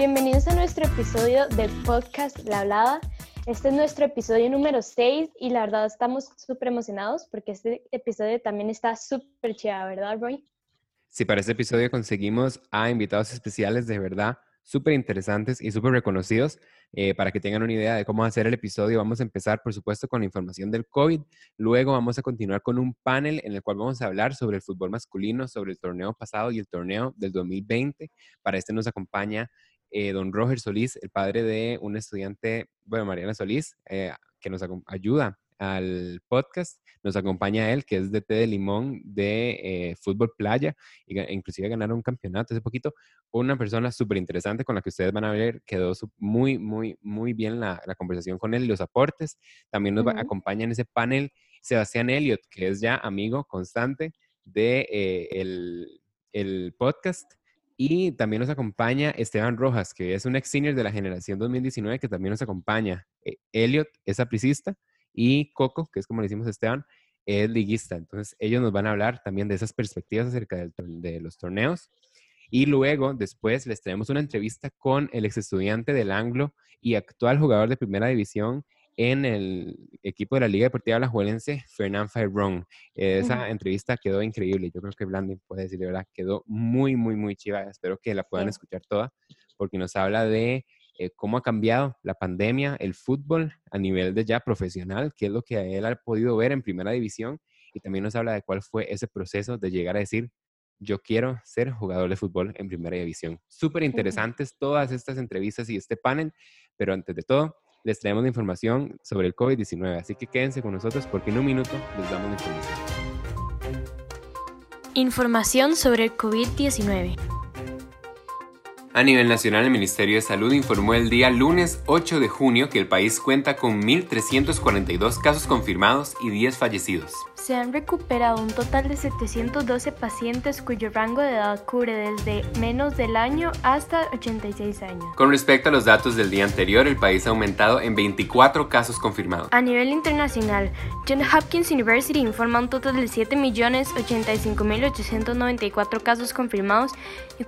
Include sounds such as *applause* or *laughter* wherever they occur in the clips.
Bienvenidos a nuestro episodio del podcast La Hablada. Este es nuestro episodio número 6 y la verdad estamos súper emocionados porque este episodio también está súper chido, ¿verdad, Roy? Sí, para este episodio conseguimos a invitados especiales de verdad súper interesantes y súper reconocidos. Eh, para que tengan una idea de cómo hacer el episodio, vamos a empezar, por supuesto, con la información del COVID. Luego vamos a continuar con un panel en el cual vamos a hablar sobre el fútbol masculino, sobre el torneo pasado y el torneo del 2020. Para este nos acompaña eh, don Roger Solís, el padre de un estudiante, bueno, Mariana Solís, eh, que nos ayuda al podcast. Nos acompaña él, que es de té de limón de eh, fútbol playa, y inclusive ganaron un campeonato hace poquito. Una persona súper interesante con la que ustedes van a ver, quedó muy, muy, muy bien la, la conversación con él y los aportes. También nos acompaña en ese panel Sebastián Elliot, que es ya amigo constante de eh, el, el podcast. Y también nos acompaña Esteban Rojas, que es un ex senior de la generación 2019, que también nos acompaña. Eh, Elliot es apricista y Coco, que es como le decimos a Esteban, es liguista. Entonces, ellos nos van a hablar también de esas perspectivas acerca de los torneos. Y luego, después, les traemos una entrevista con el ex estudiante del Anglo y actual jugador de primera división en el equipo de la Liga Deportiva Alajuelense, Fernán Ferrón. Esa entrevista quedó increíble. Yo creo que Blandin puede decir de verdad, quedó muy, muy, muy chiva. Espero que la puedan escuchar toda, porque nos habla de eh, cómo ha cambiado la pandemia, el fútbol a nivel de ya profesional, qué es lo que él ha podido ver en primera división y también nos habla de cuál fue ese proceso de llegar a decir, yo quiero ser jugador de fútbol en primera división. Súper interesantes todas estas entrevistas y este panel, pero antes de todo, les traemos la información sobre el COVID-19, así que quédense con nosotros porque en un minuto les damos la información. Información sobre el COVID-19. A nivel nacional, el Ministerio de Salud informó el día lunes 8 de junio que el país cuenta con 1.342 casos confirmados y 10 fallecidos se han recuperado un total de 712 pacientes cuyo rango de edad cubre desde menos del año hasta 86 años. Con respecto a los datos del día anterior, el país ha aumentado en 24 casos confirmados. A nivel internacional, Johns Hopkins University informa un total de 7.085.894 casos confirmados y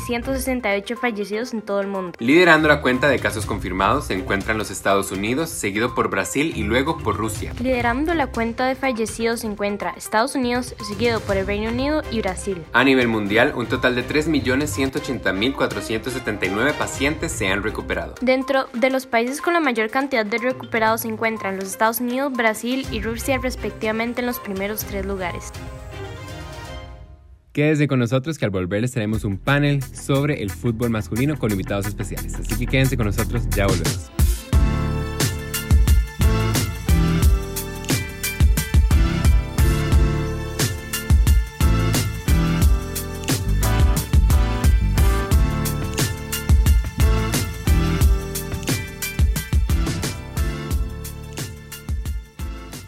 405.168 fallecidos en todo el mundo. Liderando la cuenta de casos confirmados se encuentran los Estados Unidos, seguido por Brasil y luego por Rusia. Liderando la cuenta de fallecidos se encuentra Estados Unidos, seguido por el Reino Unido y Brasil. A nivel mundial, un total de 3.180.479 pacientes se han recuperado. Dentro de los países con la mayor cantidad de recuperados se encuentran los Estados Unidos, Brasil y Rusia respectivamente en los primeros tres lugares. Quédense con nosotros que al volver les un panel sobre el fútbol masculino con invitados especiales. Así que quédense con nosotros, ya volvemos.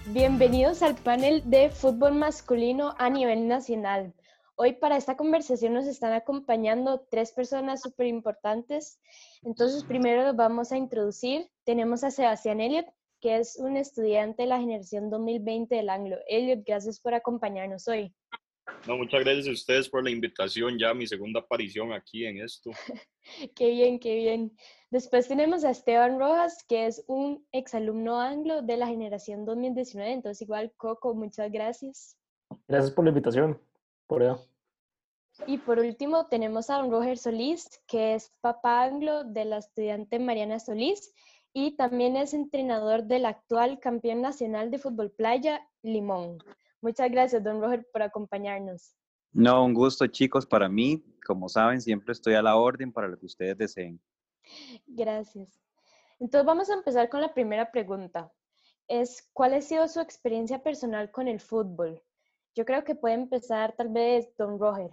Bienvenidos al panel de fútbol masculino a nivel nacional. Hoy para esta conversación nos están acompañando tres personas súper importantes. Entonces, primero los vamos a introducir. Tenemos a Sebastián Elliot, que es un estudiante de la generación 2020 del Anglo. Elliot, gracias por acompañarnos hoy. No, muchas gracias a ustedes por la invitación, ya mi segunda aparición aquí en esto. *laughs* qué bien, qué bien. Después tenemos a Esteban Rojas, que es un exalumno anglo de la generación 2019, entonces igual Coco, muchas gracias. Gracias por la invitación, por eso. Y por último tenemos a don Roger Solís, que es papá anglo de la estudiante Mariana Solís y también es entrenador del actual campeón nacional de fútbol playa, Limón. Muchas gracias, don Roger, por acompañarnos. No, un gusto, chicos, para mí. Como saben, siempre estoy a la orden para lo que ustedes deseen. Gracias. Entonces vamos a empezar con la primera pregunta. Es, ¿cuál ha sido su experiencia personal con el fútbol? Yo creo que puede empezar tal vez don Roger.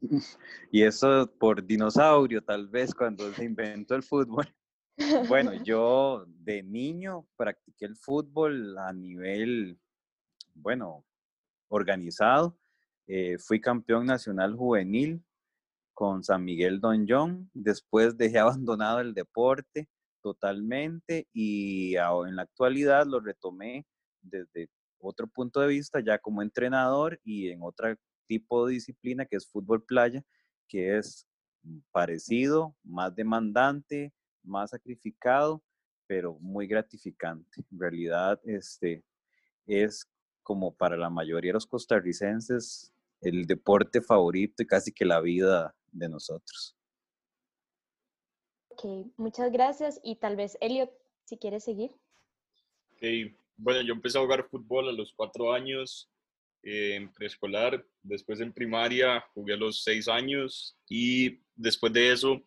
*laughs* Y eso por dinosaurio, tal vez cuando se inventó el fútbol. *laughs* Bueno, yo de niño practiqué el fútbol a nivel bueno, organizado. Eh, fui campeón nacional juvenil con San Miguel Don John. Después dejé *laughs* abandonado el deporte totalmente y en la actualidad lo retomé desde otro punto de vista, ya como entrenador y en otro tipo de disciplina que es fútbol playa, que es parecido, más demandante, más sacrificado, pero muy gratificante. En realidad, este es como para la mayoría de los costarricenses el deporte favorito y casi que la vida de nosotros. Ok, muchas gracias. Y tal vez, Elliot, si quieres seguir. Ok, bueno, yo empecé a jugar fútbol a los cuatro años en preescolar, después en primaria jugué a los seis años y después de eso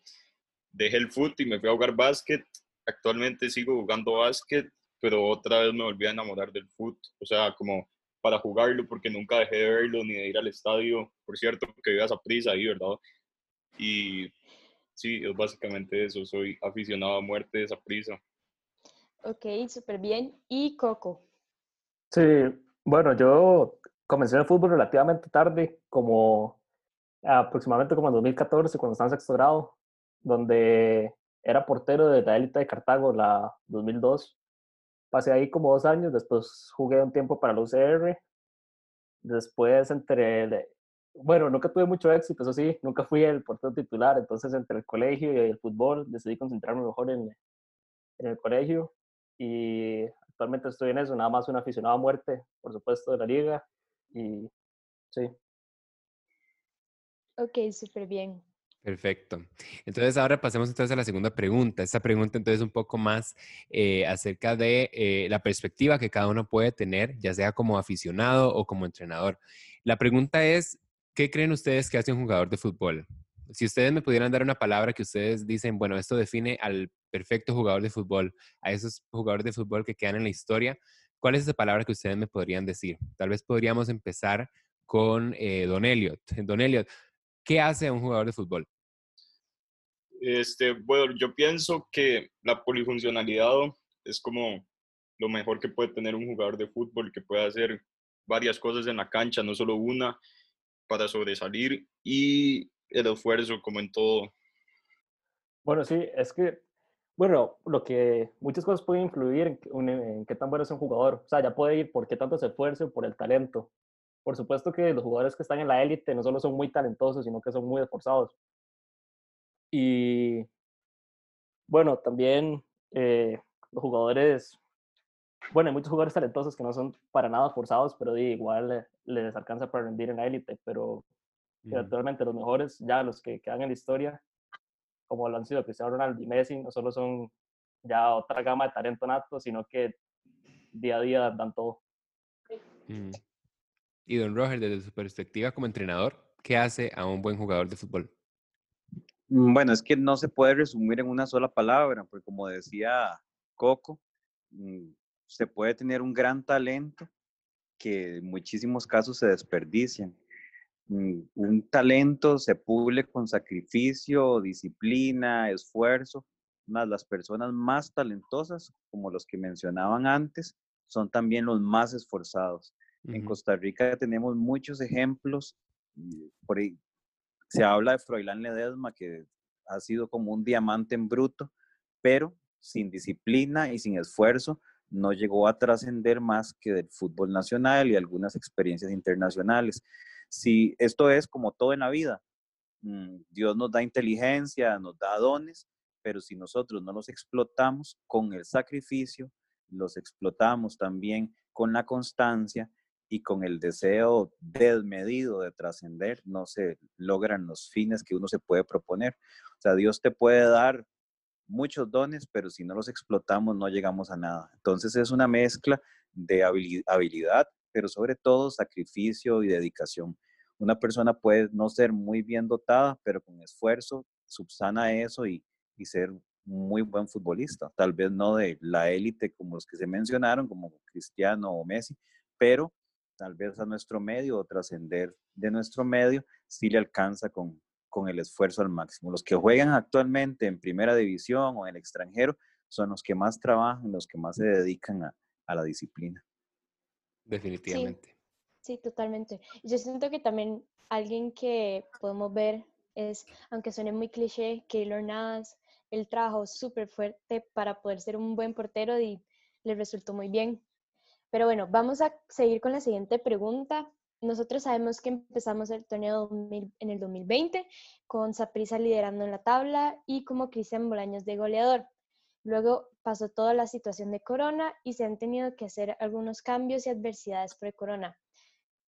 dejé el fútbol y me fui a jugar básquet. Actualmente sigo jugando básquet, pero otra vez me volví a enamorar del fútbol, o sea, como para jugarlo, porque nunca dejé de verlo ni de ir al estadio. Por cierto, que vivas a prisa ahí, ¿verdad? Y sí, es básicamente eso, soy aficionado a muerte de esa prisa. Ok, súper bien. ¿Y Coco? Sí, bueno, yo comencé el fútbol relativamente tarde, como aproximadamente como en 2014, cuando estaba en sexto grado, donde era portero de la élite de Cartago, la 2002. Pasé ahí como dos años, después jugué un tiempo para la UCR, después entre, bueno, nunca tuve mucho éxito, eso sí, nunca fui el portero titular, entonces entre el colegio y el fútbol decidí concentrarme mejor en, en el colegio. Y actualmente estoy en eso, nada más un aficionado a muerte, por supuesto, de la liga y sí. Ok, súper bien. Perfecto. Entonces ahora pasemos entonces a la segunda pregunta. Esta pregunta entonces un poco más eh, acerca de eh, la perspectiva que cada uno puede tener, ya sea como aficionado o como entrenador. La pregunta es, ¿qué creen ustedes que hace un jugador de fútbol? Si ustedes me pudieran dar una palabra que ustedes dicen, bueno, esto define al perfecto jugador de fútbol, a esos jugadores de fútbol que quedan en la historia, ¿cuál es esa palabra que ustedes me podrían decir? Tal vez podríamos empezar con eh, Don Elliot. Don Elliot, ¿qué hace un jugador de fútbol? Este, bueno, yo pienso que la polifuncionalidad es como lo mejor que puede tener un jugador de fútbol, que puede hacer varias cosas en la cancha, no solo una, para sobresalir y el esfuerzo como en todo. Bueno, sí, es que, bueno, lo que muchas cosas pueden influir en, qué tan bueno es un jugador. O sea, ya puede ir por qué tanto se esfuerzo, por el talento. Por supuesto que los jugadores que están en la élite no solo son muy talentosos, sino que son muy esforzados. Y bueno, también eh, los jugadores, bueno, hay muchos jugadores talentosos que no son para nada forzados, pero igual les alcanza para rendir en la élite, pero actualmente los mejores, ya los que quedan en la historia, como lo han sido Cristiano Ronaldo y Messi, no solo son ya otra gama de talento nato, sino que día a día dan todo. Mm. Y don Roger, desde su perspectiva como entrenador, ¿qué hace a un buen jugador de fútbol? Mm, bueno, es que no se puede resumir en una sola palabra, porque como decía Coco, mm, se puede tener un gran talento que en muchísimos casos se desperdician. Mm, un talento se pule con sacrificio, disciplina, esfuerzo, más las personas más talentosas, como los que mencionaban antes, son también los más esforzados. En Costa Rica tenemos muchos ejemplos, por ahí, se habla de Froilán Ledesma, que ha sido como un diamante en bruto, pero sin disciplina y sin esfuerzo no llegó a trascender más que del fútbol nacional y algunas experiencias internacionales. Si esto es como todo en la vida, mm, Dios nos da inteligencia, nos da dones, pero si nosotros no los explotamos con el sacrificio, los explotamos también con la constancia y con el deseo desmedido de trascender, no se logran los fines que uno se puede proponer. O sea, Dios te puede dar muchos dones, pero si no los explotamos no llegamos a nada. Entonces es una mezcla de habilidad, pero sobre todo sacrificio y dedicación. Una persona puede no ser muy bien dotada, pero con esfuerzo subsana eso y, y ser muy buen futbolista. Tal vez no de la élite como los que se mencionaron, como Cristiano o Messi, pero tal vez a nuestro medio o trascender de nuestro medio, sí le alcanza con, con el esfuerzo al máximo. Los que juegan actualmente en primera división o en el extranjero son los que más trabajan, los que más se dedican a, a la disciplina. Definitivamente. Sí, totalmente. Yo siento que también alguien que podemos ver es, aunque suene muy cliché, Keylor Navas, el trabajo súper fuerte para poder ser un buen portero y le resultó muy bien. Pero bueno, vamos a seguir con la siguiente pregunta. nosotros sabemos que empezamos el torneo en el 2020 con Saprissa liderando en la tabla y como Cristian Bolaños de goleador. Luego pasó toda la situación de corona y se han tenido que hacer algunos cambios y adversidades por corona.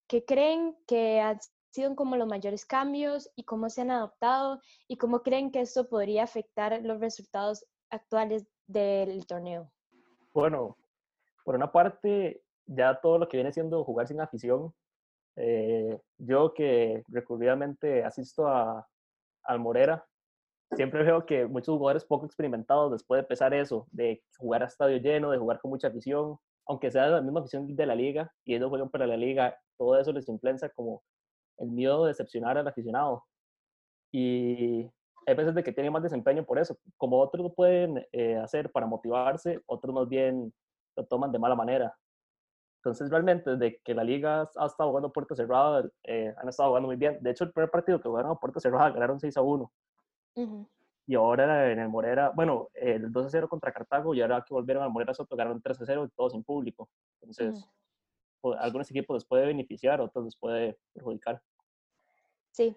¿Qué creen que han sido como los mayores cambios y cómo se han adoptado y cómo creen que esto podría afectar los resultados actuales del torneo? Bueno, por una parte, ya todo lo que viene siendo jugar sin afición eh, yo que recurridamente asisto a, al Morera, siempre veo que muchos jugadores poco experimentados después de empezar eso, de jugar a estadio lleno, de jugar con mucha afición, aunque sea la misma afición de la liga y ellos juegan para la liga, todo eso les influencia como el miedo de decepcionar al aficionado. Y hay veces de que tienen más desempeño por eso, como otros lo pueden eh, hacer para motivarse, otros más bien lo toman de mala manera. Entonces, realmente, desde que la liga ha estado jugando puerta cerrada, eh, han estado jugando muy bien. De hecho, el primer partido que jugaron a puerta cerrada ganaron 6 a 1. Y ahora en el Morera, bueno, el 2 a 0 contra Cartago y ahora que volvieron al Morera Soto ganaron 3 a 0 y todos sin público. Entonces, pues, algunos equipos les puede beneficiar, otros les puede perjudicar. Sí,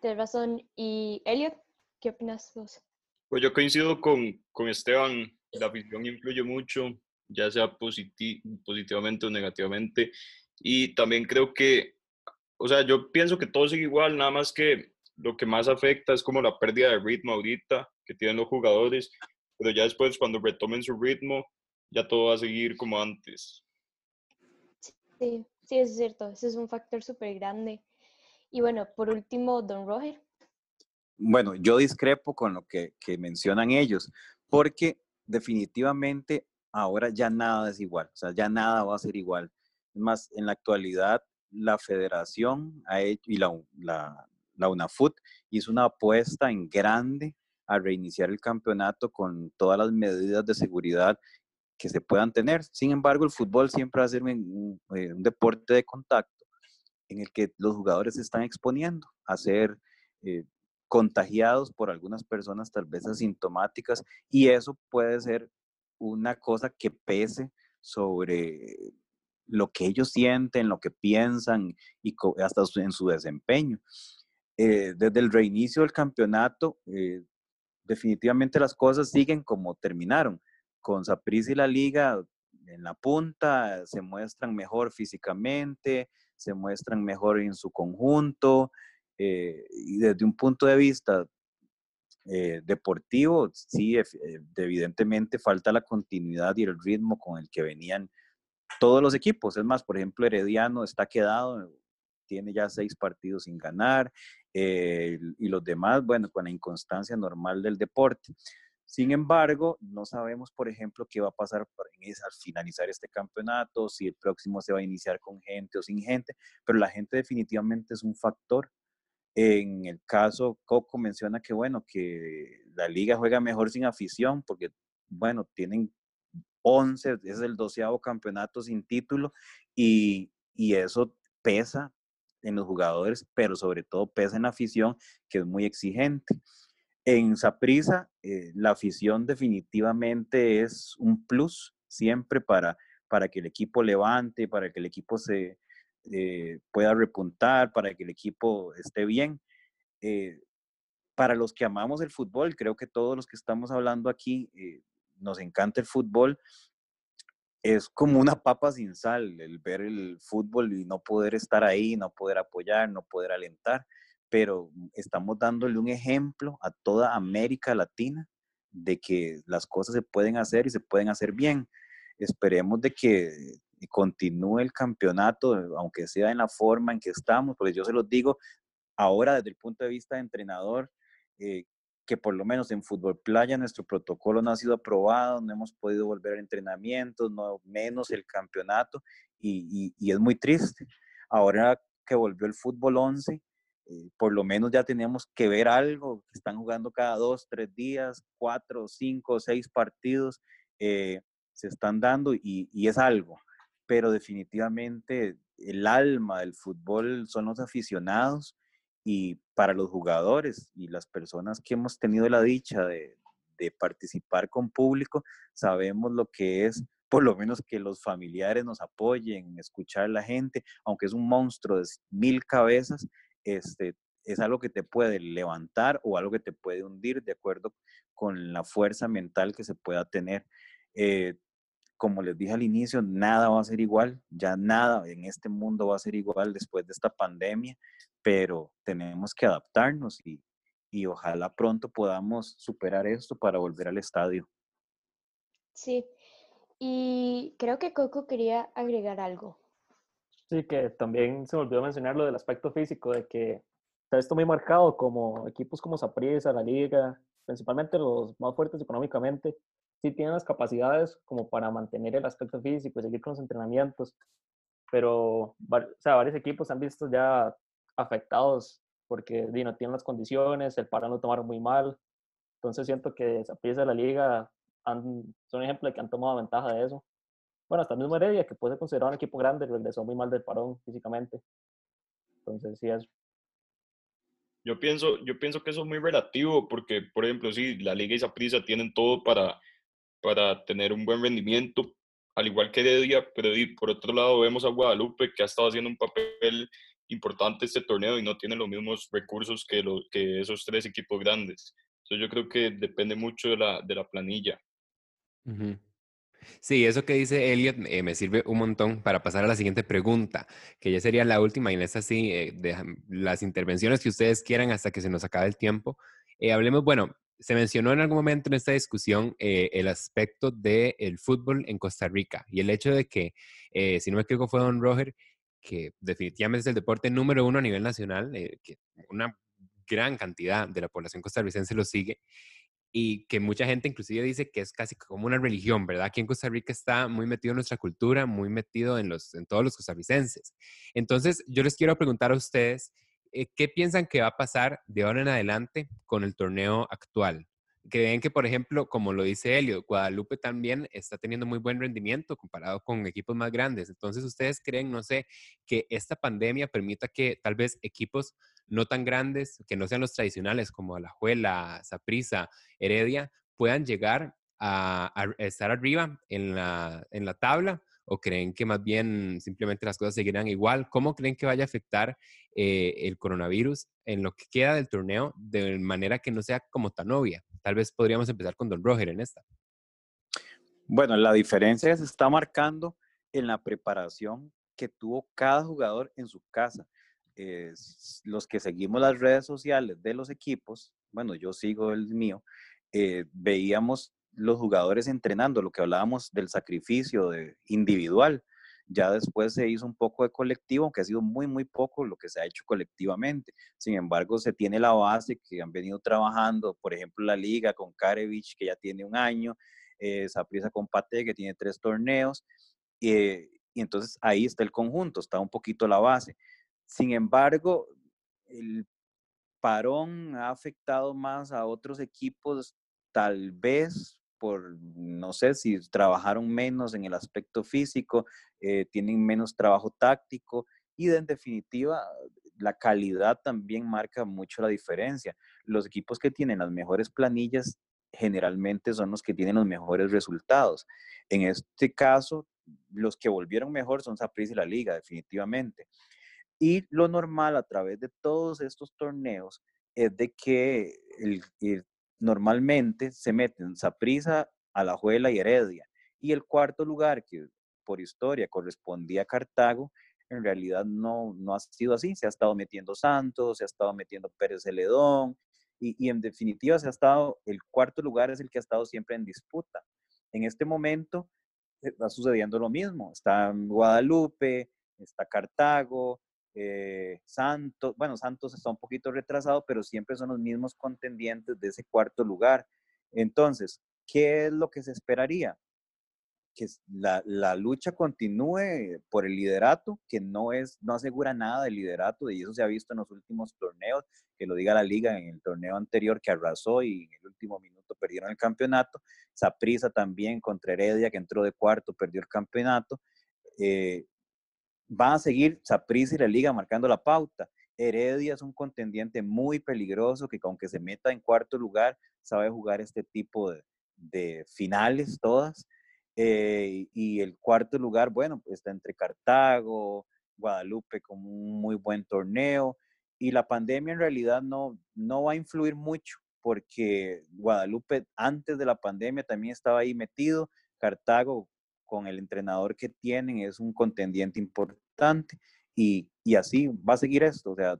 tienes razón. ¿Y Elliot, qué opinas vos? Pues yo coincido con, con Esteban, la afición influye mucho ya sea positivamente o negativamente. Y también creo que, o sea, yo pienso que todo sigue igual, nada más que lo que más afecta es como la pérdida de ritmo ahorita que tienen los jugadores, pero ya después cuando retomen su ritmo, ya todo va a seguir como antes. Sí, sí, es cierto, ese es un factor súper grande. Y bueno, por último, Don Roger. Bueno, yo discrepo con lo que, que mencionan ellos, porque definitivamente ahora ya nada es igual, o sea, ya nada va a ser igual. Es más, en la actualidad, la federación ha hecho, y la, la, la UNAFUT hizo una apuesta en grande a reiniciar el campeonato con todas las medidas de seguridad que se puedan tener. Sin embargo, el fútbol siempre va a ser un, eh, deporte de contacto en el que los jugadores se están exponiendo a ser eh, contagiados por algunas personas tal vez asintomáticas y eso puede ser una cosa que pese sobre lo que ellos sienten, lo que piensan y hasta en su desempeño. Eh, desde el reinicio del campeonato, eh, definitivamente las cosas siguen como terminaron. Con Saprissa y la liga en la punta, se muestran mejor físicamente, se muestran mejor en su conjunto, eh, y desde un punto de vista eh, deportivo, sí, evidentemente falta la continuidad y el ritmo con el que venían todos los equipos. Es más, por ejemplo, Herediano está quedado, tiene ya seis partidos sin ganar, eh, y los demás, bueno, con la inconstancia normal del deporte. Sin embargo, no sabemos, por ejemplo, qué va a pasar al finalizar este campeonato, si el próximo se va a iniciar con gente o sin gente, pero la gente definitivamente es un factor en el caso, Coco menciona que, bueno, que la liga juega mejor sin afición porque, bueno, tienen 11, es el doceavo campeonato sin título y, eso pesa en los jugadores, pero sobre todo pesa en la afición, que es muy exigente. En Saprisa, eh, la afición definitivamente es un plus siempre para, para que el equipo levante, para que el equipo se, eh, pueda repuntar, para que el equipo esté bien. Eh, para los que amamos el fútbol, creo que todos los que estamos hablando aquí nos encanta el fútbol. Es como una papa sin sal el ver el fútbol y no poder estar ahí, no poder apoyar, no poder alentar, pero estamos dándole un ejemplo a toda América Latina de que las cosas se pueden hacer y se pueden hacer bien. Esperemos de que continúe el campeonato, aunque sea en la forma en que estamos, porque yo se los digo, ahora desde el punto de vista de entrenador, eh, que por lo menos en fútbol playa nuestro protocolo no ha sido aprobado, no hemos podido volver a entrenamientos, no menos el campeonato, y, y, es muy triste. Ahora que volvió el fútbol 11, eh, por lo menos ya tenemos que ver algo, están jugando cada dos, tres días, cuatro, cinco, seis partidos, eh, se están dando y, y es algo pero definitivamente el alma del fútbol son los aficionados y para los jugadores y las personas que hemos tenido la dicha de, participar con público, sabemos lo que es por lo menos que los familiares nos apoyen, escuchar a la gente, aunque es un monstruo de mil cabezas, este, es algo que te puede levantar o algo que te puede hundir de acuerdo con la fuerza mental que se pueda tener. Eh, como les dije al inicio, nada va a ser igual, ya nada en este mundo va a ser igual después de esta pandemia, pero tenemos que adaptarnos y, y ojalá pronto podamos superar esto para volver al estadio. Sí, y creo que Coco quería agregar algo. Sí, que también se me olvidó mencionar lo del aspecto físico, de que está esto muy marcado como equipos como Saprissa, la Liga, principalmente los más fuertes económicamente, sí tienen las capacidades como para mantener el aspecto físico y seguir con los entrenamientos, pero o sea, varios equipos han visto ya afectados porque no tienen las condiciones, el parón lo tomaron muy mal, entonces siento que Saprissa de la Liga han, son ejemplo de que han tomado ventaja de eso. Bueno, hasta el mismo Heredia, que puede ser considerado un equipo grande, regresó muy mal del parón físicamente. Entonces, sí, eso. Yo pienso, yo pienso que eso es muy relativo, porque, por ejemplo, sí, la Liga y Saprissa tienen todo para, para tener un buen rendimiento, al igual que Heredia, pero por otro lado vemos a Guadalupe, que ha estado haciendo un papel importante este torneo y no tiene los mismos recursos que, lo, que esos tres equipos grandes. Entonces yo creo que depende mucho de la, de la planilla. Sí, eso que dice Elliot eh, me sirve un montón para pasar a la siguiente pregunta, que ya sería la última, y en esta sí, eh, las intervenciones que ustedes quieran hasta que se nos acabe el tiempo. Eh, hablemos, bueno, se mencionó en algún momento en esta discusión el aspecto del fútbol en Costa Rica y el hecho de que, si no me equivoco, fue Don Roger, que definitivamente es el deporte número uno a nivel nacional, que una gran cantidad de la población costarricense lo sigue y que mucha gente inclusive dice que es casi como una religión, ¿verdad? Aquí en Costa Rica está muy metido en nuestra cultura, muy metido en, los, en todos los costarricenses. Entonces, yo les quiero preguntar a ustedes, eh, ¿qué piensan que va a pasar de ahora en adelante con el torneo actual? Que ven que, por ejemplo, como lo dice Helio, Guadalupe también está teniendo muy buen rendimiento comparado con equipos más grandes. Entonces, ¿ustedes creen, no sé, que esta pandemia permita que tal vez equipos no tan grandes, que no sean los tradicionales como Alajuela, Saprisa, Heredia, puedan llegar a, estar arriba en la, en la tabla? ¿O creen que más bien simplemente las cosas seguirán igual? ¿Cómo creen que vaya a afectar eh, el coronavirus en lo que queda del torneo de manera que no sea como tan obvia? Tal vez podríamos empezar con Don Roger en esta. Bueno, la diferencia se está marcando en la preparación que tuvo cada jugador en su casa. los que seguimos las redes sociales de los equipos, bueno, yo sigo el mío, eh, veíamos los jugadores entrenando, lo que hablábamos del sacrificio de individual. Ya después se hizo un poco de colectivo, aunque ha sido muy, muy poco lo que se ha hecho colectivamente. Sin embargo, se tiene la base que han venido trabajando, por ejemplo, la liga con Karevich, que ya tiene un año, eh, Saprisa con Pate, que tiene tres torneos. Eh, y entonces ahí está el conjunto, está un poquito la base. Sin embargo, el parón ha afectado más a otros equipos, tal vez por, no sé, si trabajaron menos en el aspecto físico, eh, tienen menos trabajo táctico y en definitiva la calidad también marca mucho la diferencia. Los equipos que tienen las mejores planillas generalmente son los que tienen los mejores resultados. En este caso, los que volvieron mejor son Saprissa y la Liga, definitivamente. Y lo normal a través de todos estos torneos es de que el, normalmente se meten Saprisa, Alajuela y Heredia. Y el cuarto lugar, que por historia correspondía a Cartago, en realidad no, no ha sido así. Se ha estado metiendo Santos, se ha estado metiendo Pérez Celedón, y, y, en definitiva se ha estado, el cuarto lugar es el que ha estado siempre en disputa. En este momento está sucediendo lo mismo. Está Guadalupe, está Cartago, eh, Santos, bueno, Santos está un poquito retrasado, pero siempre son los mismos contendientes de ese cuarto lugar. Entonces, ¿qué es lo que se esperaría? Que la, la, lucha continúe por el liderato, que no, es, no asegura nada del liderato, y eso se ha visto en los últimos torneos, que lo diga la liga en el torneo anterior que arrasó y en el último minuto perdieron el campeonato. Saprisa también contra Heredia, que entró de cuarto, perdió el campeonato. Eh, van a seguir Saprissa y la liga marcando la pauta. Heredia es un contendiente muy peligroso que aunque se meta en cuarto lugar, sabe jugar este tipo de, finales todas. Eh, y el cuarto lugar, bueno, está entre Cartago, Guadalupe con un muy buen torneo. Y la pandemia en realidad no, no va a influir mucho porque Guadalupe antes de la pandemia también estaba ahí metido. Cartago con el entrenador que tienen es un contendiente importante y, y así va a seguir esto. O sea,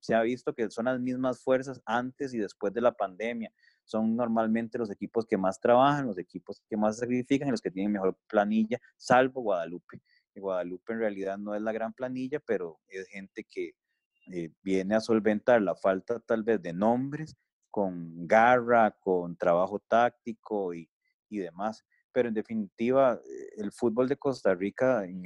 se ha visto que son las mismas fuerzas antes y después de la pandemia. Son normalmente los equipos que más trabajan, los equipos que más sacrifican y los que tienen mejor planilla, salvo Guadalupe. Guadalupe en realidad no es la gran planilla, pero es gente que eh, viene a solventar la falta tal vez de nombres con garra, con trabajo táctico y, y demás. Pero en definitiva, eh, el fútbol de Costa Rica en,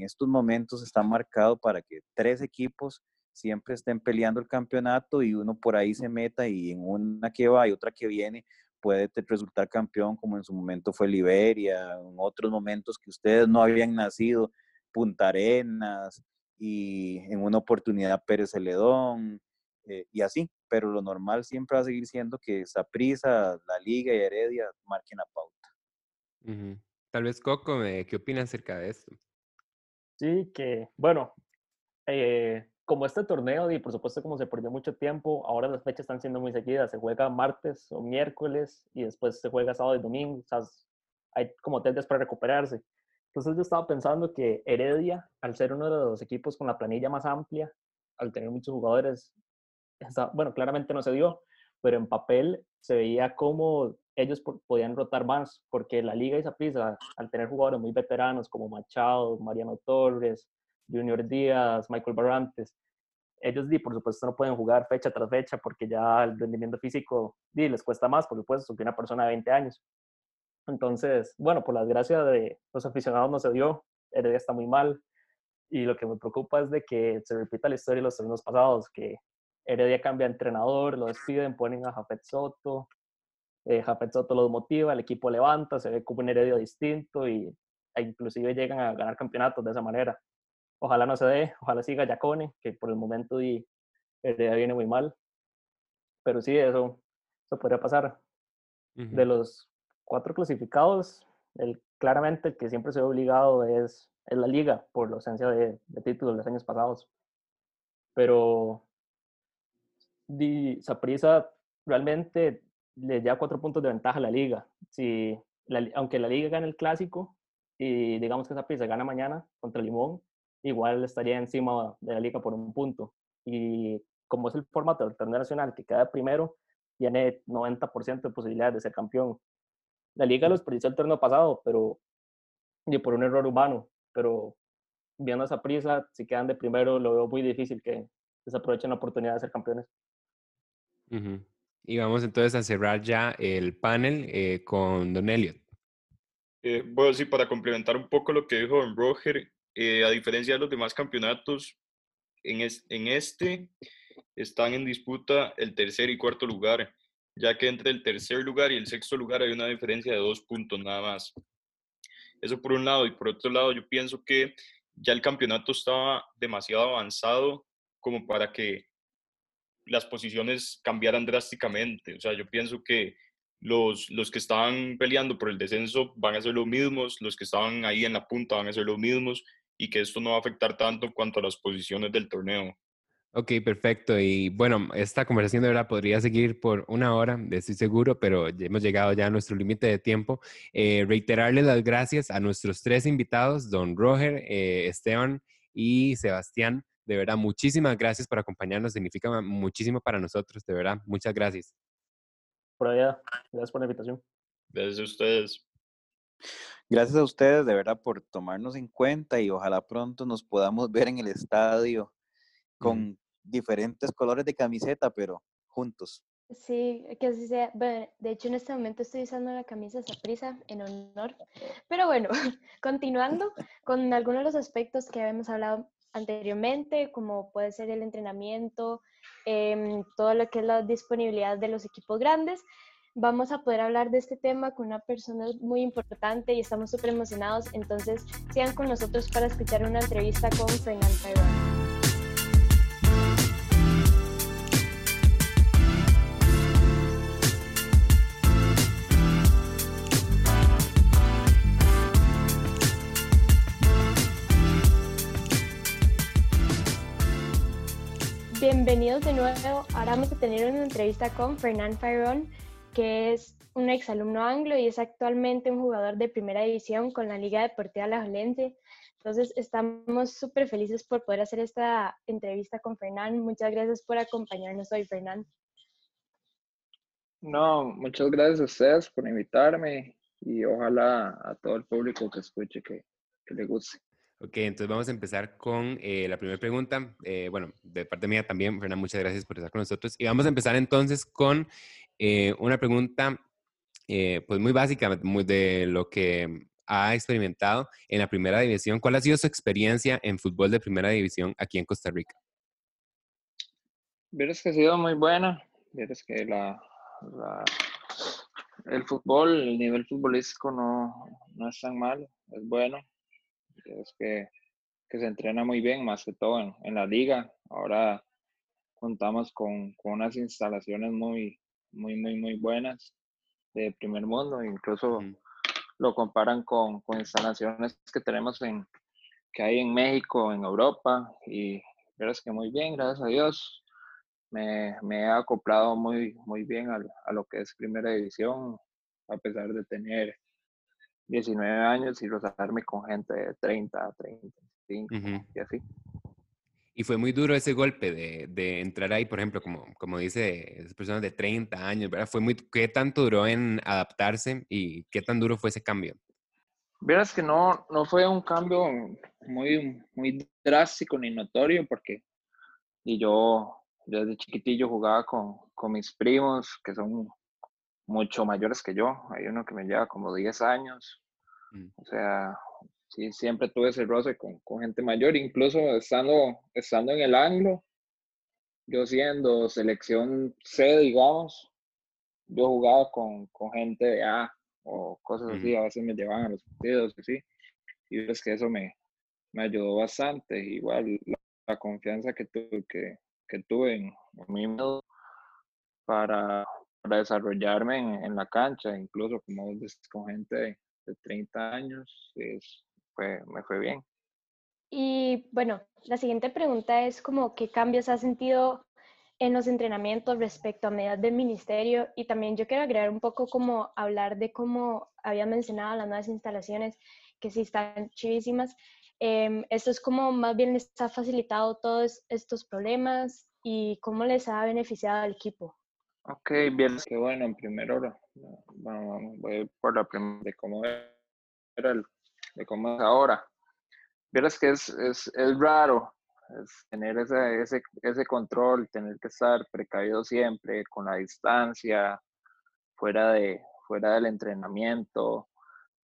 estos momentos está marcado para que tres equipos siempre estén peleando el campeonato y uno por ahí se meta y en una que va y otra que viene puede resultar campeón como en su momento fue Liberia, en otros momentos que ustedes no habían nacido, Punta Arenas y en una oportunidad Pérez Celedón eh, y así, pero lo normal siempre va a seguir siendo que Saprisa, la Liga y Heredia marquen la pauta. Tal vez Coco, ¿qué opinas acerca de esto? Sí, que bueno, eh, como este torneo, y por supuesto como se perdió mucho tiempo, ahora las fechas están siendo muy seguidas, se juega martes o miércoles y después se juega sábado y domingo, o sea, hay como tres para recuperarse. Entonces yo estaba pensando que Heredia, al ser uno de los equipos con la planilla más amplia, al tener muchos jugadores, bueno, claramente no se dio, pero en papel se veía como ellos podían rotar más, porque la Liga y Zaprisa, al tener jugadores muy veteranos como Machado, Mariano Torres, Junior Díaz, Michael Barrantes. Ellos, di, por supuesto, no pueden jugar fecha tras fecha porque ya el rendimiento físico di, les cuesta más, por supuesto, que una persona de 20 años. Entonces, bueno, por la desgracia de los aficionados no se dio, Heredia está muy mal y lo que me preocupa es de que se repita la historia de los torneos pasados, que Heredia cambia de entrenador, lo despiden, ponen a Jafet Soto, eh, Jafet Soto los motiva, el equipo levanta, se ve como un Heredia distinto y e inclusive llegan a ganar campeonatos de esa manera. Ojalá no se dé, ojalá siga Yacone, que por el momento y, día viene muy mal. Pero sí, eso, eso podría pasar. De los cuatro clasificados, el, claramente el que siempre se ve obligado es, es la liga por la ausencia de, de títulos los años pasados. Pero Saprisa realmente le da cuatro puntos de ventaja a la liga. Si aunque la liga gane el clásico y digamos que Saprisa gana mañana contra Limón, igual estaría encima de la liga por un punto. Y como es el formato del torneo nacional que queda primero, tiene 90% de posibilidades de ser campeón. La liga lo desperdició el torneo pasado, pero y por un error humano, pero viendo esa prisa, si quedan de primero, lo veo muy difícil que desaprovechen la oportunidad de ser campeones. Y vamos entonces a cerrar ya el panel eh, con Don Elliot. Eh, bueno, sí, para complementar un poco lo que dijo Don Roger, eh, a diferencia de los demás campeonatos, en, en este están en disputa el tercer y cuarto lugar, ya que entre el tercer lugar y el sexto lugar hay una diferencia de dos puntos nada más. Eso por un lado, y por otro lado yo pienso que ya el campeonato estaba demasiado avanzado como para que las posiciones cambiaran drásticamente. O sea, yo pienso que los, los que estaban peleando por el descenso van a ser los mismos, los que estaban ahí en la punta van a ser los mismos, y que esto no va a afectar tanto cuanto a las posiciones del torneo. Ok, perfecto. Y bueno, esta conversación de verdad podría seguir por una hora, estoy seguro, pero hemos llegado ya a nuestro límite de tiempo. Eh, reiterarles las gracias a nuestros tres invitados, don Roger, eh, Esteban y Sebastián. De verdad, muchísimas gracias por acompañarnos. Significa muchísimo para nosotros, de verdad. Muchas gracias. Por allá. Gracias por la invitación. Gracias a ustedes. Gracias a ustedes de verdad por tomarnos en cuenta y ojalá pronto nos podamos *laughs* ver en el estadio con diferentes colores de camiseta, pero juntos. Sí, que así sea. de hecho, en este momento estoy usando la camisa Saprisa en honor. Pero bueno, *laughs* continuando con algunos de los aspectos que habíamos hablado anteriormente, como puede ser el entrenamiento, em, todo lo que es la disponibilidad de los equipos grandes vamos a poder hablar de este tema con una persona muy importante y estamos súper emocionados. Entonces, sigan con nosotros para escuchar una entrevista con Fernando Tyrone. Bienvenidos de nuevo. Ahora vamos a tener una entrevista con Fernán Fayron, que es un exalumno anglo y es actualmente un jugador de primera división con la Liga Deportiva La Jolense. Entonces, estamos súper felices por poder hacer esta entrevista con Fernán. Muchas gracias por acompañarnos hoy, Fernán. No, muchas gracias a ustedes por invitarme y ojalá a todo el público que escuche que, que le guste. Ok, entonces vamos a empezar con eh, la primera pregunta. Eh, bueno, de parte mía también, Fernán, muchas gracias por estar con nosotros. Y vamos a empezar entonces con eh, una pregunta, pues muy básica, muy de lo que ha experimentado en la primera división. ¿Cuál ha sido su experiencia en fútbol de primera división aquí en Costa Rica? Vieres que ha sido muy buena. Vieres que la, el fútbol, el nivel futbolístico no, no es tan malo, es bueno es que, que, se entrena muy bien, más que todo en, en la liga. Ahora contamos con, con, unas instalaciones muy, muy, muy, muy buenas de primer mundo, incluso lo comparan con, con, instalaciones que tenemos en, que hay en México, en Europa, y es que muy bien, gracias a Dios. Me, me he acoplado muy, muy bien a, a lo que es primera división, a pesar de tener 19 años y rozarme con gente de 30, 35 y así. Y fue muy duro ese golpe de, de, entrar ahí, por ejemplo, como, como dice esas personas de 30 años, ¿verdad? Fue muy, ¿Qué tanto duró en adaptarse y qué tan duro fue ese cambio? Verás que no, no fue un cambio muy, muy drástico ni notorio porque y yo desde chiquitillo jugaba con, con mis primos que son mucho mayores que yo. Hay uno que me lleva como 10 años. Mm. O sea, sí, siempre tuve ese roce con, con, gente mayor, incluso estando, estando en el anglo, yo siendo selección C, digamos, yo jugaba con, con gente de A o cosas así, a veces me llevaban a los partidos, así, y ves que eso me, me ayudó bastante. Igual la, confianza que, que, que tuve en, en mí para, para desarrollarme en, la cancha, incluso como con gente de, 30 años, es, me fue bien. Y bueno, la siguiente pregunta es como qué cambios has sentido en los entrenamientos respecto a medidas del ministerio y también yo quiero agregar un poco como hablar de cómo había mencionado las nuevas instalaciones que sí están chivísimas. Em, esto es como más bien les ha facilitado todos estos problemas y cómo les ha beneficiado al equipo. Ok, bien, que bueno, en primer hora, vamos, voy por la primera de cómo era el, de cómo es ahora. Vieras que es, es, es raro es tener ese, ese, ese control, tener que estar precavido siempre, con la distancia, fuera, de, fuera del entrenamiento,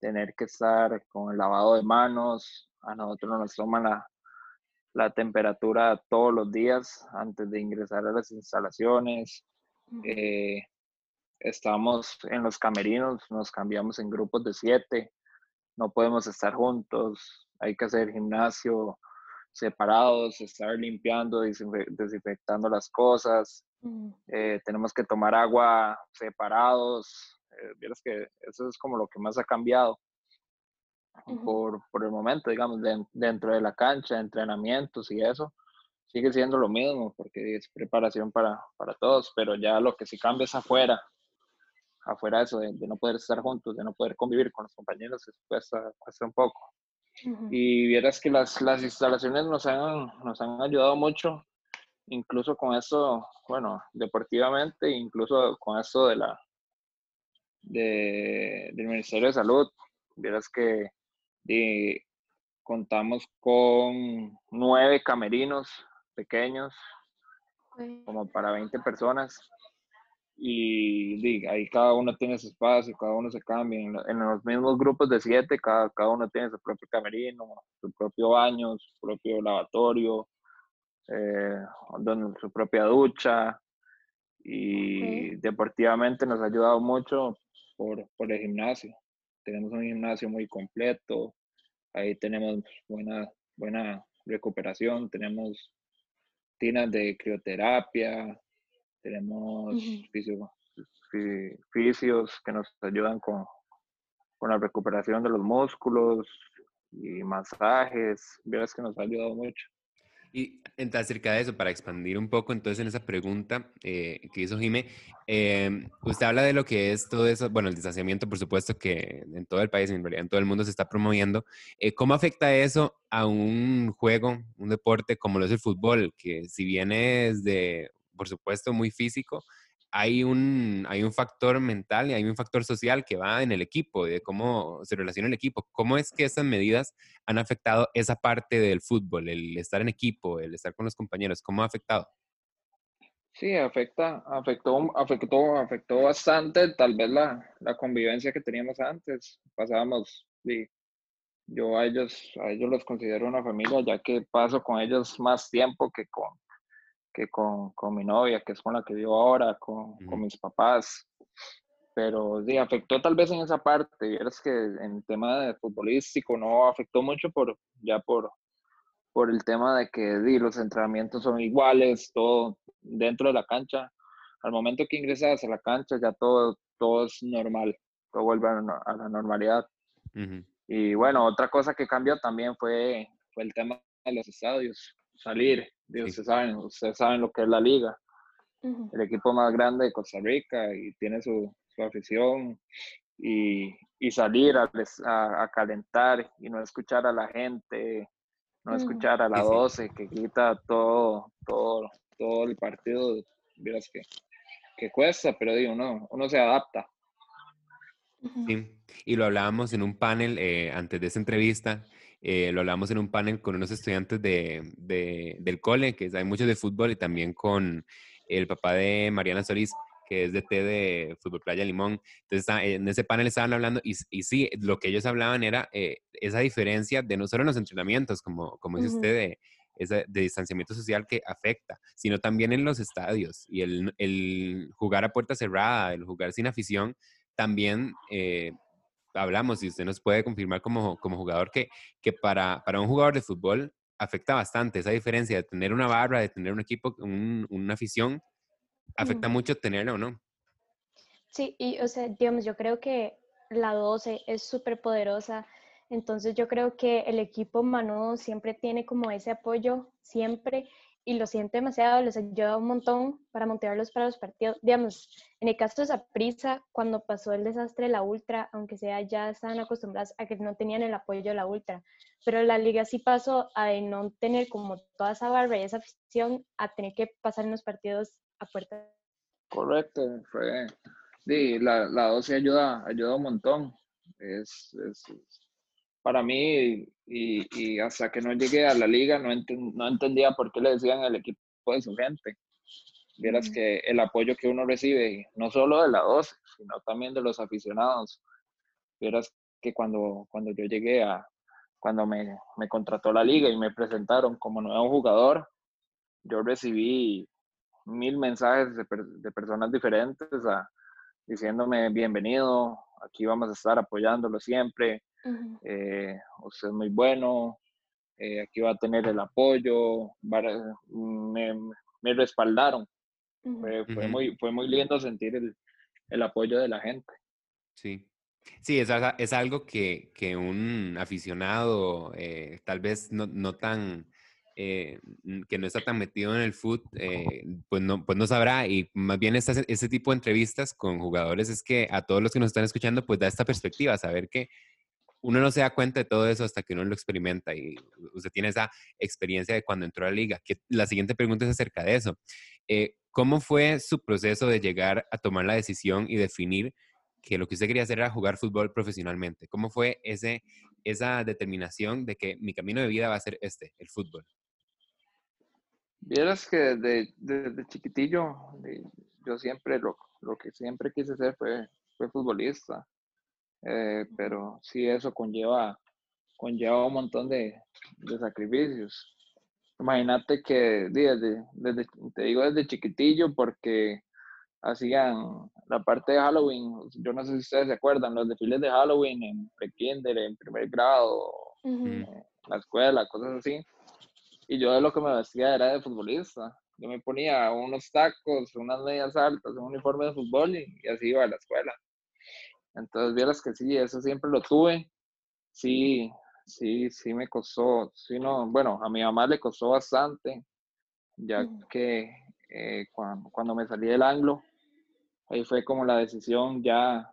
tener que estar con el lavado de manos. A nosotros nos toman la, la temperatura todos los días antes de ingresar a las instalaciones. Eh, estamos en los camerinos, nos cambiamos en grupos de siete, no podemos estar juntos, hay que hacer gimnasio separados, estar limpiando, desinfectando las cosas, eh, tenemos que tomar agua separados, eh, que eso es como lo que más ha cambiado. Por, por, el momento, digamos, dentro de la cancha, entrenamientos y eso sigue siendo lo mismo porque es preparación para, para todos, pero ya lo que sí cambia es afuera, afuera eso de, no poder estar juntos, de no poder convivir con los compañeros, eso cuesta, cuesta un poco. Y vieras que las, las instalaciones nos han, nos han ayudado mucho, incluso con eso, bueno, deportivamente, incluso con eso de la, de, del Ministerio de Salud. Vieras que contamos con nueve camerinos pequeños, como para 20 personas. Y, ahí cada uno tiene su espacio, cada uno se cambia. En, los mismos grupos de siete, cada, cada uno tiene su propio camerino, su propio baño, su propio lavatorio, eh, su propia ducha. Y deportivamente nos ha ayudado mucho por, por el gimnasio. Tenemos un gimnasio muy completo, ahí tenemos buena, buena recuperación, tenemos de crioterapia, tenemos fisios, que nos ayudan con, con la recuperación de los músculos y masajes, verás que nos ha ayudado mucho. Y acerca de eso, para expandir un poco entonces en esa pregunta eh, que hizo Jime, eh, usted habla de lo que es todo eso, bueno, el distanciamiento, por supuesto, que en todo el país, en realidad en todo el mundo se está promoviendo. Eh, ¿Cómo afecta eso a un juego, un deporte como lo es el fútbol, que si bien es de, por supuesto, muy físico, hay un, hay un factor mental y hay un factor social que va en el equipo, de cómo se relaciona el equipo. ¿Cómo es que estas medidas han afectado esa parte del fútbol, el estar en equipo, el estar con los compañeros? ¿Cómo ha afectado? Sí, afecta, afectó, afectó, afectó bastante tal vez la, la convivencia que teníamos antes. Pasábamos, yo a ellos, a ellos los considero una familia, ya que paso con ellos más tiempo que con, que con, con, mi novia, que es con la que vivo ahora, con, con mis papás. Pero sí, afectó tal vez en esa parte. es que en tema de futbolístico no afectó mucho por, ya por, por el tema de que di, los entrenamientos son iguales, todo dentro de la cancha. Al momento que ingresas a la cancha ya todo, todo es normal, todo vuelve a, la normalidad. Y bueno, otra cosa que cambió también fue, fue el tema de los estadios salir. Ustedes, saben, ustedes saben lo que es la liga. El equipo más grande de Costa Rica y tiene su, su afición y, y salir a, a, calentar y no escuchar a la gente, no escuchar a la 12 que quita todo, todo, todo el partido. Miras que, que cuesta, pero digo, uno, uno se adapta. Sí, y lo hablábamos en un panel eh, antes de esa entrevista eh, lo hablamos en un panel con unos estudiantes de, del cole, que saben mucho de fútbol, y también con el papá de Mariana Solís, que es de T de Fútbol Playa Limón. Entonces, en ese panel estaban hablando, y, y sí, lo que ellos hablaban era eh, esa diferencia de no solo en los entrenamientos, como, como dice usted, de, de distanciamiento social que afecta, sino también en los estadios y el, el jugar a puerta cerrada, el jugar sin afición, también eh, hablamos y usted nos puede confirmar como, como jugador que, que para, para un jugador de fútbol afecta bastante esa diferencia de tener una barra, de tener un equipo, una afición, afecta mucho tenerla o no. Sí, y o sea, digamos, yo creo que la 12 es súper poderosa, entonces yo creo que el equipo Manu siempre tiene como ese apoyo, siempre, y lo siento demasiado, les ayuda un montón para motivarlos para los partidos. Digamos, en el caso de Saprisa, cuando pasó el desastre de la Ultra, aunque sea ya estaban acostumbrados a que no tenían el apoyo de la Ultra, pero la liga sí pasó a no tener como toda esa barra y esa afición a tener que pasar en los partidos a puerta. Correcto, fue. Sí, la, la 12 ayuda, ayuda un montón. es, es para mí y, y, hasta que no llegué a la liga no, no entendía por qué le decían el equipo de su gente. Vieras que el apoyo que uno recibe, no solo de la 12, sino también de los aficionados. Vieras que cuando, cuando yo llegué a, cuando me, me contrató la liga y me presentaron como nuevo jugador, yo recibí mil mensajes de, de personas diferentes a, diciéndome bienvenido, aquí vamos a estar apoyándolo siempre, eh, usted es muy bueno, eh, aquí va a tener el apoyo, me, me respaldaron. fue, fue, muy, fue muy lindo sentir el, el, apoyo de la gente. Sí. Sí, es, es algo que, que, un aficionado eh, tal vez no, no tan, que no está tan metido en el foot, pues, no, pues no sabrá. Y más bien este, este tipo de entrevistas con jugadores es que a todos los que nos están escuchando, pues da esta perspectiva, saber que uno no se da cuenta de todo eso hasta que uno lo experimenta y usted tiene esa experiencia de cuando entró a la liga. La siguiente pregunta es acerca de eso. Eh, ¿Cómo fue su proceso de llegar a tomar la decisión y definir que lo que usted quería hacer era jugar fútbol profesionalmente? ¿Cómo fue ese, esa determinación de que mi camino de vida va a ser este, el fútbol? Vieras que desde, chiquitillo, yo siempre, lo, lo, que siempre quise ser fue, fue futbolista. Eh, pero sí eso conlleva, conlleva un montón de, de sacrificios. Imagínate que desde, desde, te digo desde chiquitillo porque hacían la parte de Halloween, yo no sé si ustedes se acuerdan, los desfiles de Halloween en pre-kinder, en primer grado, en la escuela, cosas así. Y yo de lo que me vestía era de futbolista. Yo me ponía unos tacos, unas medias altas, un uniforme de fútbol y, y así iba a la escuela. Entonces, vieras que sí, eso siempre lo tuve. Sí, sí, sí me costó, sí, no, bueno, a mi mamá le costó bastante, ya que eh, cuando, cuando, me salí del anglo, ahí fue como la decisión ya,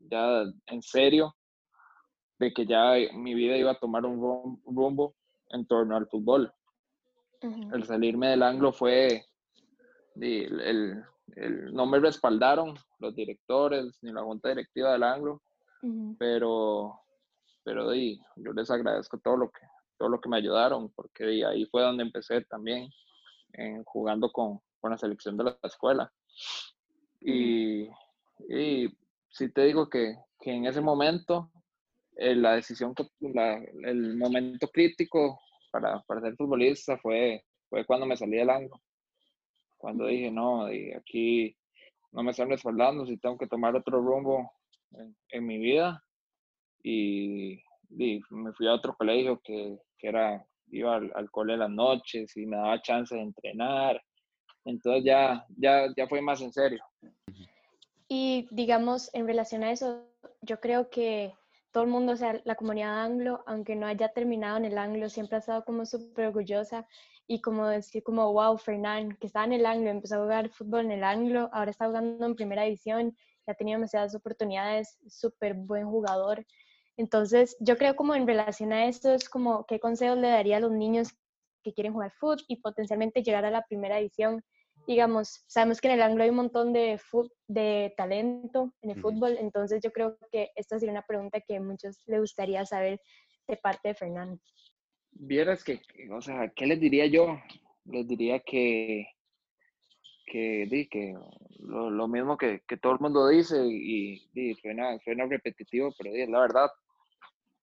ya en serio, de que ya mi vida iba a tomar un rumbo en torno al fútbol. El salirme del anglo fue, el, no me respaldaron los directores ni la junta directiva del anglo, pero, pero yo les agradezco todo lo que, todo lo que me ayudaron, porque ahí fue donde empecé también, en, jugando con, con, la selección de la escuela. Y, y sí te digo que, que en ese momento, eh, la decisión, la, el momento crítico para, para ser futbolista fue, fue cuando me salí del ángulo. Cuando dije, no, aquí no me están respaldando, si tengo que tomar otro rumbo en, mi vida. Y, me fui a otro colegio que, que era, iba al, al, cole en las noches y me daba chance de entrenar. Entonces ya, ya, ya fue más en serio. Y digamos, en relación a eso, yo creo que todo el mundo, o sea, la comunidad anglo, aunque no haya terminado en el anglo, siempre ha estado como súper orgullosa y como decir como, wow, Fernán, que estaba en el anglo, empezó a jugar fútbol en el anglo, ahora está jugando en primera división, ya ha tenido demasiadas oportunidades, súper buen jugador. Entonces, yo creo como en relación a esto es como, ¿qué consejos le daría a los niños que quieren jugar fútbol y potencialmente llegar a la primera división? digamos, sabemos que en el anglo hay un montón de, de talento en el fútbol, entonces yo creo que esta sería una pregunta que a muchos les gustaría saber de parte de Fernando. Vieras que, o sea, ¿qué les diría yo? Les diría que, que, que lo, lo mismo que, que, todo el mundo dice y, y suena, suena, repetitivo, pero es la verdad,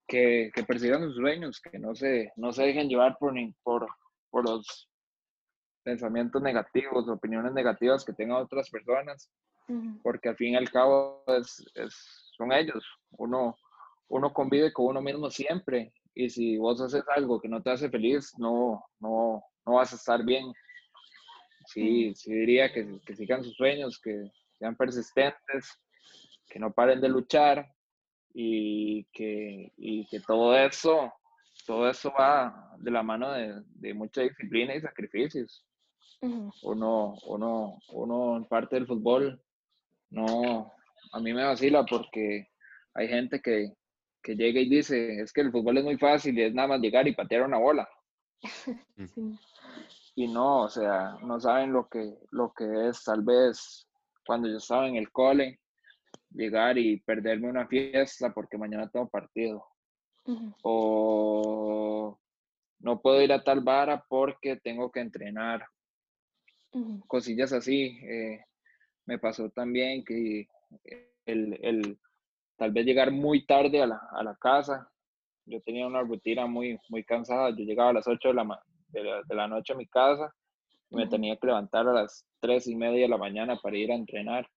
que, que persigan sus sueños, que no se, no se dejen llevar por, por, por los pensamientos negativos, opiniones negativas que tengan otras personas, porque al fin y al cabo es, es, son ellos. Uno, uno convive con uno mismo siempre y si vos haces algo que no te hace feliz, no, no, no vas a estar bien. Sí, sí diría que, que sigan sus sueños, que sean persistentes, que no paren de luchar y que, y que todo eso todo eso va de la mano de, de, mucha disciplina y sacrificios. Uno, uno, uno en parte del fútbol, no, a mí me vacila porque hay gente que, que llega y dice, es que el fútbol es muy fácil y es nada más llegar y patear una bola. *laughs* Y no, o sea, no saben lo que, lo que es tal vez cuando yo estaba en el cole, llegar y perderme una fiesta porque mañana tengo partido. O no puedo ir a tal vara porque tengo que entrenar cosillas así. Eh, me pasó también que el, el, tal vez llegar muy tarde a la, a la, casa. Yo tenía una rutina muy, muy cansada. Yo llegaba a las 8 de la, de la, noche a mi casa y me tenía que levantar a las 3 y media de la mañana para ir a entrenar.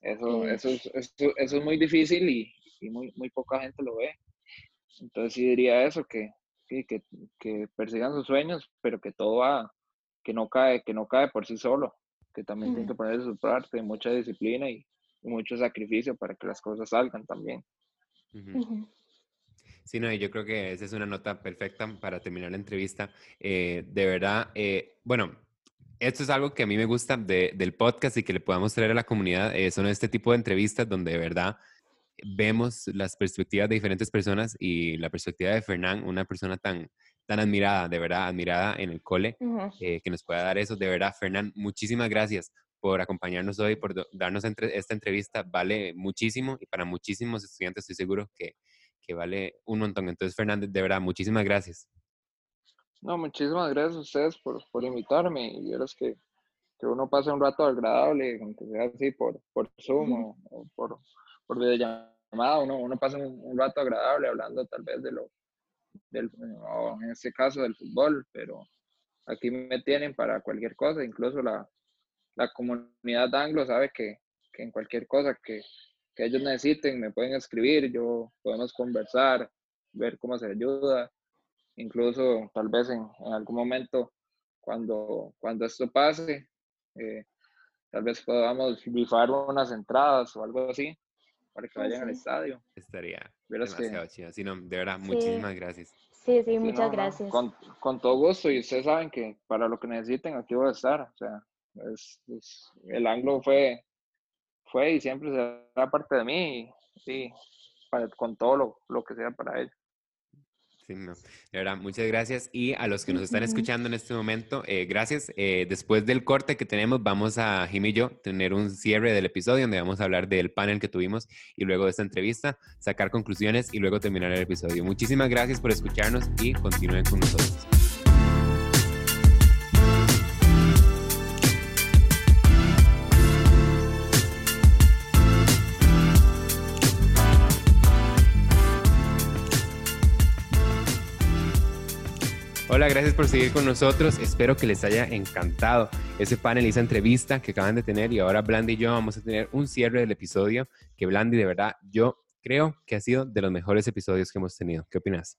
Eso, eso, eso, eso, es muy difícil y, y, muy, muy poca gente lo ve. Entonces sí diría eso, que, que, que, que persigan sus sueños, pero que todo va, que no cae, que no cae por sí solo, que también tiene que poner su parte, mucha disciplina y, mucho sacrificio para que las cosas salgan también. Sí, no, y yo creo que esa es una nota perfecta para terminar la entrevista. Eh, de verdad, eh, bueno, esto es algo que a mí me gusta del podcast y que le podamos traer a la comunidad. Eh, son este tipo de entrevistas donde de verdad vemos las perspectivas de diferentes personas y la perspectiva de Fernán, una persona tan, tan admirada, de verdad, admirada en el cole, eh, que nos pueda dar eso. De verdad, Fernán, muchísimas gracias por acompañarnos hoy, por darnos esta entrevista. Vale muchísimo y para muchísimos estudiantes estoy seguro que, que vale un montón. Entonces, Fernández, de verdad, muchísimas gracias. No, muchísimas gracias a ustedes por, por invitarme y es que, que uno pase un rato agradable, aunque sea así por, por Zoom o, por, por videollamada, uno, uno pasa un, un, rato agradable hablando tal vez de lo, del, en este caso del fútbol, pero aquí me tienen para cualquier cosa, incluso la, la comunidad anglo sabe que, que en cualquier cosa que, que, ellos necesiten me pueden escribir, yo podemos conversar, ver cómo se ayuda, incluso tal vez en, en algún momento cuando, cuando esto pase, eh, tal vez podamos rifar unas entradas o algo así para que vayan al estadio. Estaría Verás que- demasiado chido. Sí, no, de verdad, Sí. muchísimas gracias. Sí, sí, Sí, muchas no, no, gracias. Con, con todo gusto, y ustedes saben que para lo que necesiten, aquí voy a estar. O sea, es, es- el anglo fue, fue y siempre será parte de mí, y sí, para- con todo lo, lo que sea para ellos. Sí, no. De verdad, muchas gracias. Y a los que nos están escuchando en este momento, eh, gracias. Eh, después del corte que tenemos, vamos a Jim y yo tener un cierre del episodio donde vamos a hablar del panel que tuvimos y luego de esta entrevista, sacar conclusiones y luego terminar el episodio. Muchísimas gracias por escucharnos y continúen con nosotros. Hola, gracias por seguir con nosotros. Espero que les haya encantado ese panel y esa entrevista que acaban de tener. Y ahora Blandy y yo vamos a tener un cierre del episodio que Blandy, de verdad, yo creo que ha sido de los mejores episodios que hemos tenido. ¿Qué opinas?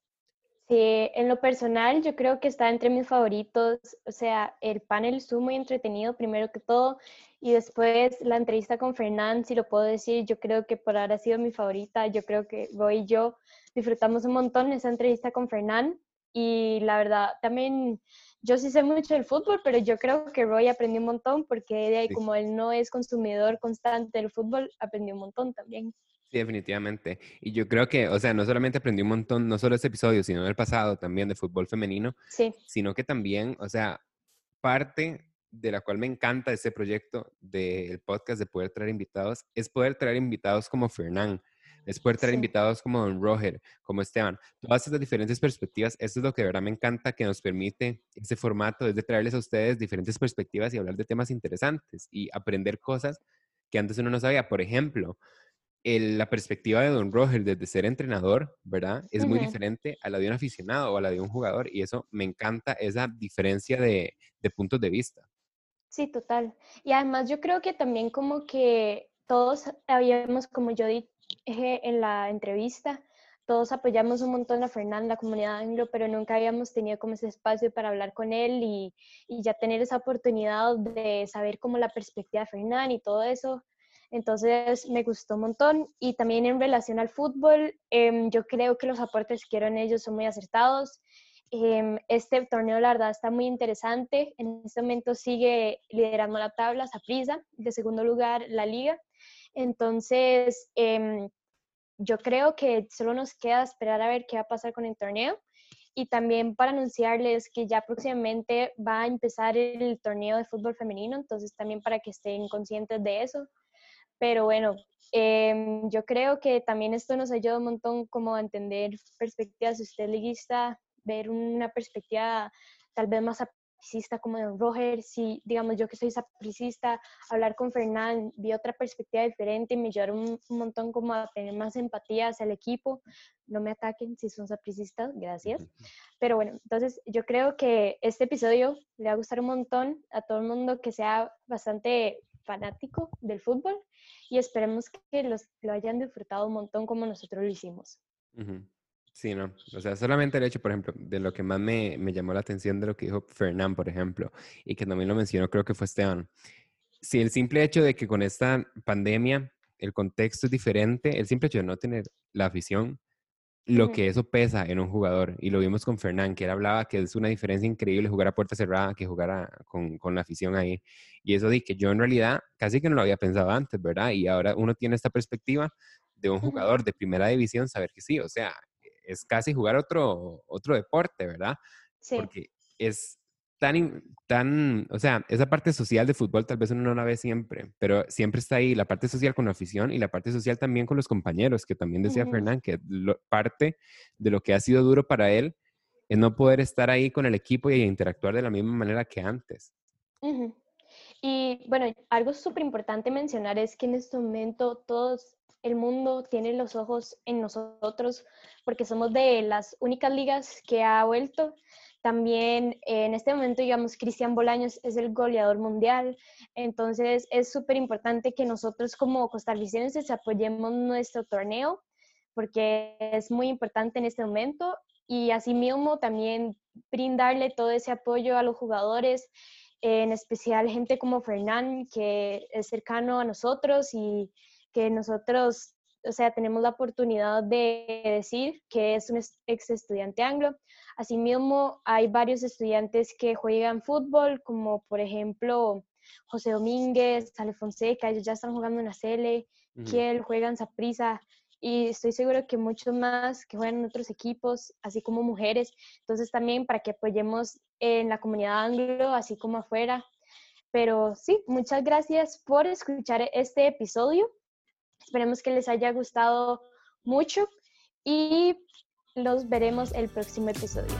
Sí, en lo personal yo creo que está entre mis favoritos, o sea, el panel estuvo muy entretenido primero que todo y después la entrevista con Fernán, si lo puedo decir, yo creo que por ahora ha sido mi favorita, yo creo que Roy y yo disfrutamos un montón esa entrevista con Fernán y la verdad también yo sí sé mucho del fútbol, pero yo creo que Roy aprendió un montón porque de ahí Sí. como él no es consumidor constante del fútbol, aprendió un montón también. Sí, definitivamente. Y yo creo que, o sea, no solamente aprendí un montón, no solo este episodio, sino el pasado también de fútbol femenino, Sí, sino que también, o sea, parte de la cual me encanta este proyecto del podcast de poder traer invitados es poder traer invitados como Fernán, es poder traer Sí. invitados como Don Roger, como Esteban, todas estas diferentes perspectivas, esto es lo que de verdad me encanta que nos permite ese formato, es de traerles a ustedes diferentes perspectivas y hablar de temas interesantes y aprender cosas que antes uno no sabía. Por ejemplo, el- la perspectiva de Don Roger desde ser entrenador, ¿verdad? Es muy diferente a la de un aficionado o a la de un jugador y eso me encanta, esa diferencia de, de puntos de vista. Sí, total. Y además yo creo que también como que todos habíamos, como yo dije en la entrevista, todos apoyamos un montón a Fernán, la comunidad anglo, pero nunca habíamos tenido como ese espacio para hablar con él y, y ya tener esa oportunidad de saber como la perspectiva de Fernán y todo eso. Entonces me gustó un montón y también en relación al fútbol, em, yo creo que los aportes que dieron ellos son muy acertados. Em, este torneo, la verdad, está muy interesante. En este momento sigue liderando la tabla, Saprissa, de segundo lugar la liga. Entonces, em, yo creo que solo nos queda esperar a ver qué va a pasar con el torneo. Y también para anunciarles que ya próximamente va a empezar el torneo de fútbol femenino, entonces también para que estén conscientes de eso. Pero bueno, em, yo creo que también esto nos ayuda un montón como a entender perspectivas. Si usted es liguista, ver una perspectiva tal vez más sapricista como de Roger, si digamos yo que soy sapricista, hablar con Fernán, vi otra perspectiva diferente y me ayudaron un, un montón como a tener más empatía hacia el equipo. No me ataquen si son sapricistas, gracias. Pero bueno, entonces yo creo que este episodio le va a gustar un montón a todo el mundo que sea bastante fanático del fútbol y esperemos que los, lo hayan disfrutado un montón como nosotros lo hicimos. Ujú. Sí, no. O sea, solamente el hecho, por ejemplo, de lo que más me, me llamó la atención de lo que dijo Fernán, por ejemplo, y que también lo mencionó, creo que fue Esteban. Si el simple hecho de que con esta pandemia el contexto es diferente, el simple hecho de no tener la afición, lo que eso pesa en un jugador. Y lo vimos con Fernán, que él hablaba que es una diferencia increíble jugar a puerta cerrada que jugar a- con, con la afición ahí. Y eso di que yo en realidad casi que no lo había pensado antes, ¿verdad? Y ahora uno tiene esta perspectiva de un jugador de primera división, saber que sí, o sea, es casi jugar otro, otro deporte, ¿verdad? Sí, Porque es tan, tan, o sea, esa parte social de fútbol tal vez uno no la ve siempre, pero siempre está ahí la parte social con la afición y la parte social también con los compañeros, que también decía Ujú. Fernán, que lo- parte de lo que ha sido duro para él es no poder estar ahí con el equipo y interactuar de la misma manera que antes. Y bueno, algo súper importante mencionar es que en este momento todos el mundo tiene los ojos en nosotros porque somos de las únicas ligas que ha vuelto. También eh, en este momento, digamos, Cristian Bolaños es el goleador mundial. Entonces es súper importante que nosotros como costarricenses apoyemos nuestro torneo porque es muy importante en este momento y asimismo también brindarle todo ese apoyo a los jugadores en especial gente como Fernán, que es cercano a nosotros y que nosotros o sea, tenemos la oportunidad de decir que es un ex estudiante anglo. Asimismo, hay varios estudiantes que juegan fútbol, como por ejemplo José Domínguez, Ale Fonseca, ellos ya están jugando en la CL, Kiel juega en Saprissa, y estoy seguro que muchos más que juegan en otros equipos, así como mujeres. Entonces también para que apoyemos en la comunidad anglo, así como afuera. Pero sí, muchas gracias por escuchar este episodio. Esperemos que les haya gustado mucho y los veremos el próximo episodio.